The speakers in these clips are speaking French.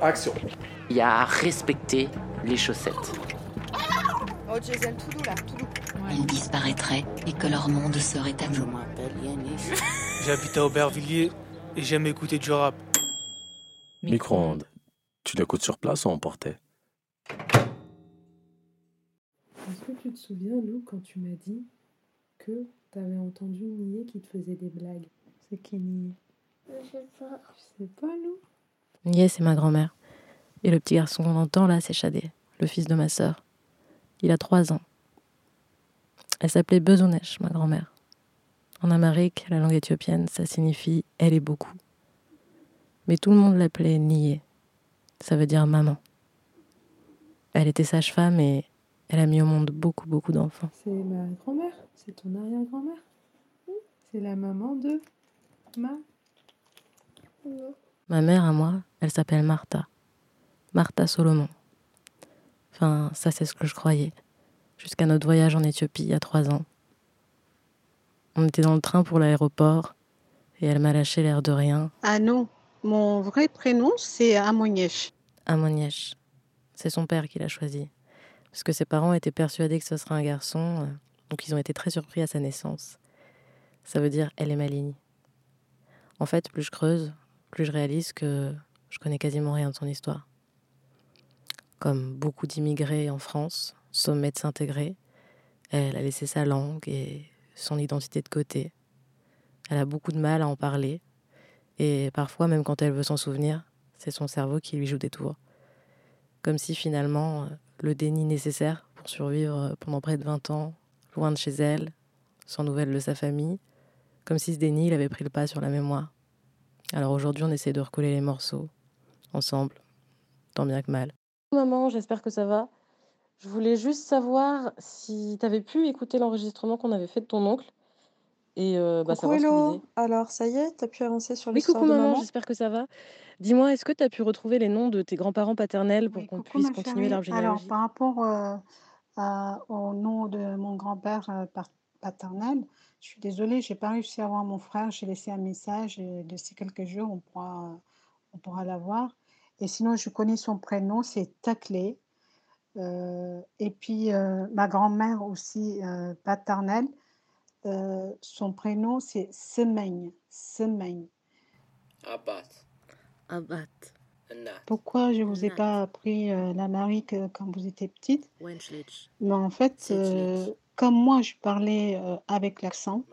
Action. Il y a à respecter les chaussettes. Oh, Jason, tout doux là, tout doux. Ils disparaîtraient et que leur monde serait à nous. J'habite à Aubervilliers et j'aime écouter du rap. Micro-ondes. Tu l'écoutes sur place ou emporté Est-ce que tu te souviens, Lou, quand tu m'as dit que tu avais entendu Nier qui te faisait des blagues? C'est qui Nier Je sais pas. Tu sais pas, Lou Nier, c'est ma grand-mère. Et le petit garçon qu'on entend là, c'est Chadé, le fils de ma sœur. Il a trois ans. Elle s'appelait Bezounesh, ma grand-mère. En amérique, la langue éthiopienne, ça signifie elle est beaucoup. Mais tout le monde l'appelait Nié. Ça veut dire maman. Elle était sage-femme et elle a mis au monde beaucoup, beaucoup d'enfants. C'est ma grand-mère C'est ton arrière-grand-mère C'est la maman de ma Non. Ma mère, à moi, elle s'appelle Martha. Martha Solomon. Enfin, ça, c'est ce que je croyais. Jusqu'à notre voyage en Éthiopie il y a trois ans. On était dans le train pour l'aéroport et elle m'a lâché l'air de rien. Ah non, mon vrai prénom c'est Amoniesh. Amonièche. C'est son père qui l'a choisi. Parce que ses parents étaient persuadés que ce serait un garçon, euh, donc ils ont été très surpris à sa naissance. Ça veut dire elle est maligne. En fait, plus je creuse, plus je réalise que je connais quasiment rien de son histoire. Comme beaucoup d'immigrés en France, sommet de s'intégrer, elle a laissé sa langue et son identité de côté. Elle a beaucoup de mal à en parler, et parfois, même quand elle veut s'en souvenir, c'est son cerveau qui lui joue des tours. Comme si finalement, euh, le déni nécessaire pour survivre euh, pendant près de 20 ans, loin de chez elle, sans nouvelles de sa famille, comme si ce déni il avait pris le pas sur la mémoire. Alors aujourd'hui, on essaie de recoller les morceaux, ensemble, tant bien que mal. Maman, j'espère que ça va. Je voulais juste savoir si tu avais pu écouter l'enregistrement qu'on avait fait de ton oncle et euh, bah, Coucou Hello, alors ça y est, t'as pu avancer sur Oui, l'histoire coucau de maman, maman j'espère que ça va. Dis-moi, est-ce que tu as pu retrouver les noms de tes grands-parents paternels pour Oui, qu'on coucou puisse continuer l'arbre Alors par rapport euh, au nom de mon grand-père euh, paternel, je suis désolée, j'ai pas réussi à voir mon frère. J'ai laissé un message, et d'ici quelques jours on pourra, on pourra l'avoir. Et sinon, je connais son prénom, c'est Taclé. Euh, et puis euh, ma grand-mère aussi euh, paternelle, euh, son prénom c'est Semeigne. Semeigne. Abat. Abat, Nat. Pourquoi je ne vous ai pas appris euh, l'amérique euh, quand vous étiez petite? Mais en fait, euh. Comme moi je parlais euh, avec l'accent,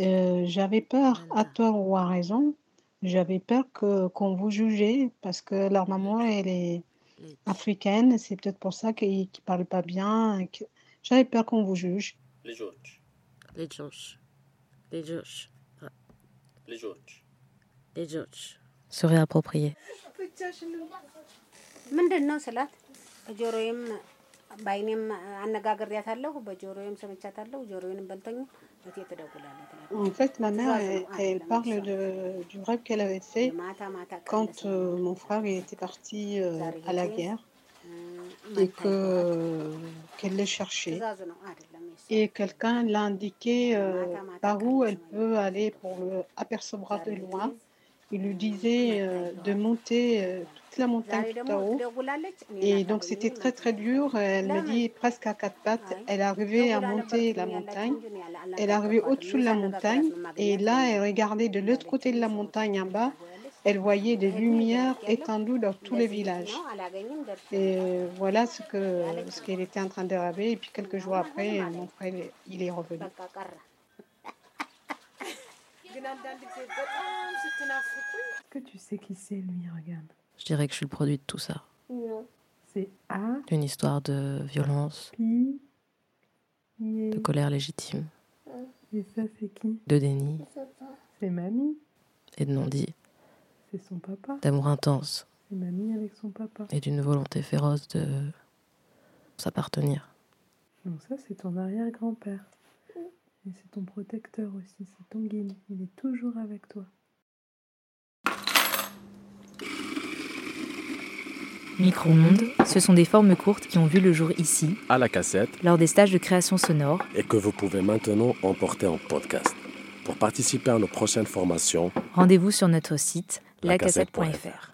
euh, j'avais peur, à tort ou à raison, j'avais peur que qu'on vous jugeait parce que leur maman elle est Lich, africaine, c'est peut-être pour ça qu'ils ne parlent pas bien. que- J'avais peur qu'on vous juge. Les Georges. les Josh, les Josh, Les Georges. les Josh. Se réapproprier. ምንድን ነው ስላት በጆሮዬም በአይኔም አነጋግሬያታለሁ፣ በጆሮዬም ሰምቻታለሁ፣ ጆሮዬንም በልቶኝ እቴ ትደውላለች ትላለች። En fait, ma mère, ትእዛዝ elle, ነው elle አይደለም parle እሷ። de- du rêve qu'elle avait fait ማታ ማታ ቀን quand ለሰው euh, mon frère il était parti euh, ዛሬ à la ሄጄ guerre እ፣ et መታ que ይተዋት qu'elle le cherchait. ትእዛዝ ነው አይደለም የእሷ። Et quelqu'un l'a indiqué euh, ማታ ማታ par ቀን où elle ለሰው peut aller pour le apercevoir ዛሬ de ሄጄ loin. il lui disait euh, de monter euh, toute la montagne tout en haut. Et donc c'était très très dur. Elle me dit presque à quatre pattes. Elle arrivait à monter la montagne. Elle arrivait au-dessous de la montagne. Et là, elle regardait de l'autre côté de la montagne en bas. Elle voyait des lumières étendues dans tous les villages. Et euh, voilà ce qu'elle ce qu'elle était en train de rêver. Et puis quelques jours après, mon frère, il est revenu. Est-ce que tu sais qui c'est lui Regarde. Je dirais que je suis le produit de tout ça. Non. C'est A, Une histoire de violence, Pi, de colère légitime, Et ça, c'est qui? De déni. C'est mamie. et de non-dit, C'est son papa. d'amour intense C'est mamie avec son papa. et d'une volonté féroce de s'appartenir. Donc ça, c'est ton arrière-grand-père. Et c'est ton protecteur aussi, c'est ton guide. Il est toujours avec toi. Micro-ondes, ce sont des formes courtes qui ont vu le jour ici, À la cassette lors des stages de création sonore, et que vous pouvez maintenant emporter en podcast. Pour participer à nos prochaines formations, Rendez-vous sur notre site lacassette.fr. lacassette.fr.